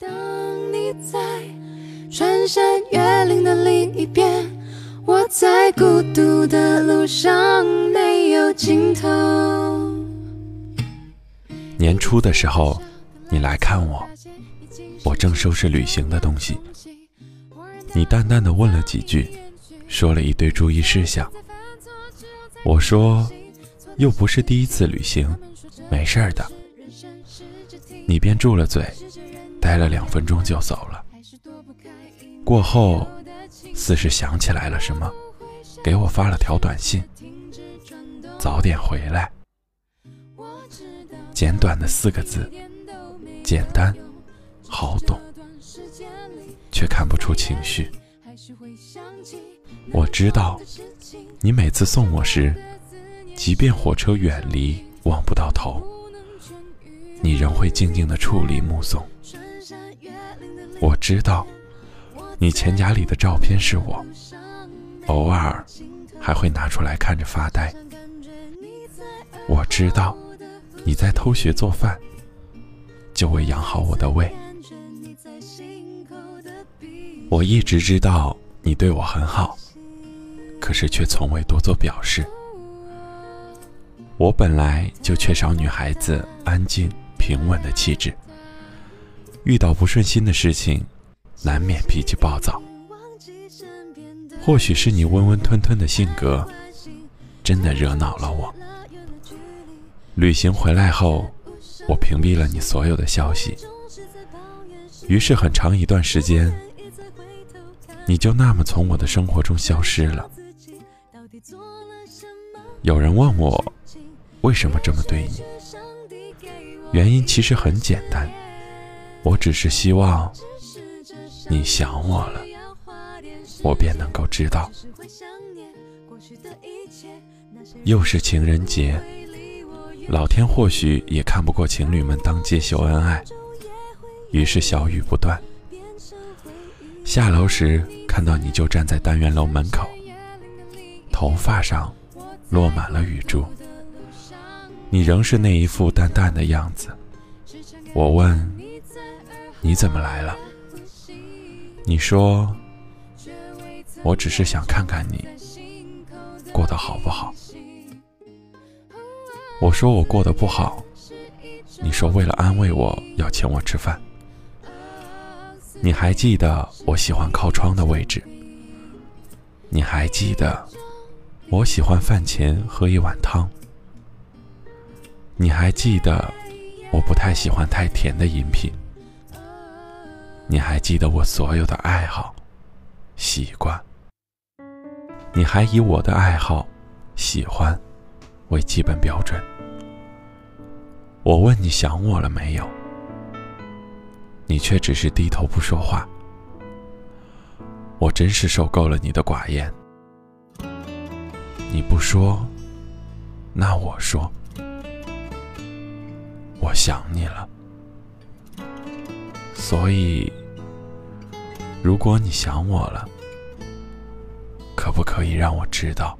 当你在穿山越岭的另一边，我在孤独的路上没有尽头。年初的时候，你来看我，我正收拾旅行的东西。你淡淡的问了几句，说了一堆注意事项。我说，又不是第一次旅行，没事儿的。你便住了嘴，待了两分钟就走了。过后，似是想起来了什么，给我发了条短信：“早点回来。”简短的四个字，简单，好懂，却看不出情绪。我知道，你每次送我时，即便火车远离，望不到头，你仍会静静的矗立目送。知道，你钱夹里的照片是我，偶尔还会拿出来看着发呆。我知道，你在偷学做饭，就为养好我的胃。我一直知道你对我很好。可是却从未多做表示。我本来就缺少女孩子安静平稳的气质，遇到不顺心的事情，难免脾气暴躁。或许是你温温吞吞的性格，真的惹恼了我。旅行回来后，我屏蔽了你所有的消息，于是很长一段时间，你就那么从我的生活中消失了。有人问我为什么这么对你，原因其实很简单，我只是希望你想我了，我便能够知道。又是情人节，老天或许也看不过情侣们当街秀恩爱，于是小雨不断。下楼时看到你就站在单元楼门口，头发上。落满了雨珠，你仍是那一副淡淡的样子。我问你怎么来了，你说我只是想看看你过得好不好。我说我过得不好，你说为了安慰我要请我吃饭。你还记得我喜欢靠窗的位置？你还记得？我喜欢饭前喝一碗汤。你还记得，我不太喜欢太甜的饮品。你还记得我所有的爱好、习惯。你还以我的爱好、喜欢为基本标准。我问你想我了没有，你却只是低头不说话。我真是受够了你的寡言。你不说，那我说，我想你了。所以，如果你想我了，可不可以让我知道？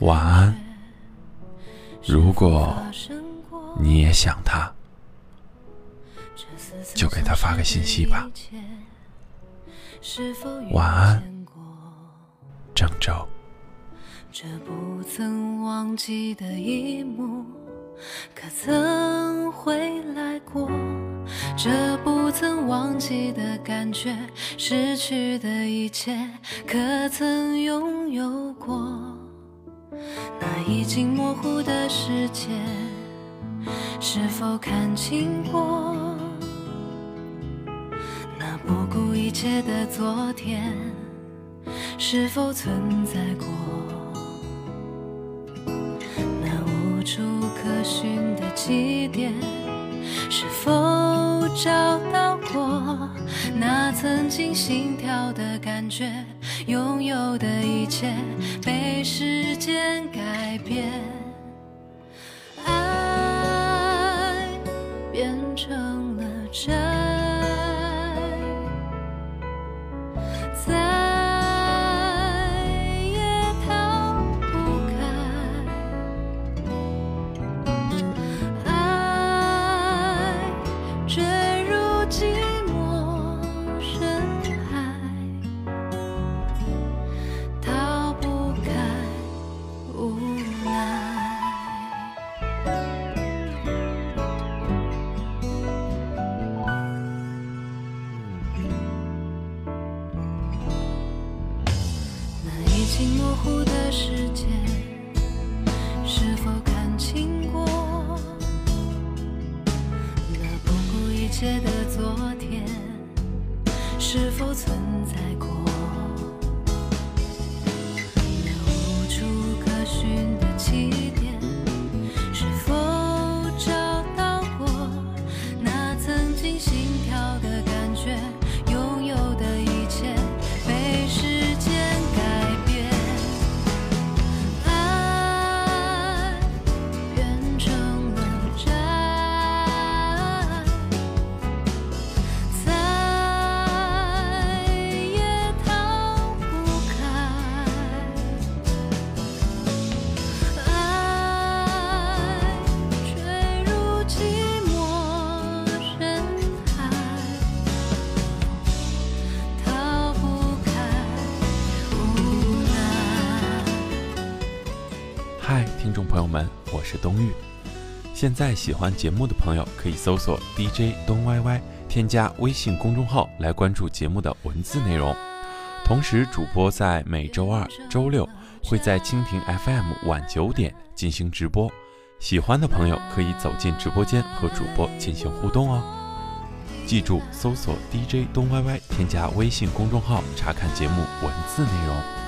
晚安。如果你也想他，就给他发个信息吧。晚安。郑州，这不曾忘记的一幕，可曾回来过？这不曾忘记的感觉，失去的一切，可曾拥有过？那已经模糊的世界，是否看清过？那不顾一切的昨天。是否存在过起点？是否找到过那曾经心跳的感觉？拥有的一切被时间改变，糊的世界，是否看清过？那不顾一切的昨天，是否存我是冬玉。现在喜欢节目的朋友可以搜索 DJ 东歪歪，添加微信公众号来关注节目的文字内容。同时，主播在每周二、周六会在蜻蜓 FM 晚九点进行直播，喜欢的朋友可以走进直播间和主播进行互动哦。记住，搜索 DJ 东歪歪，添加微信公众号查看节目文字内容。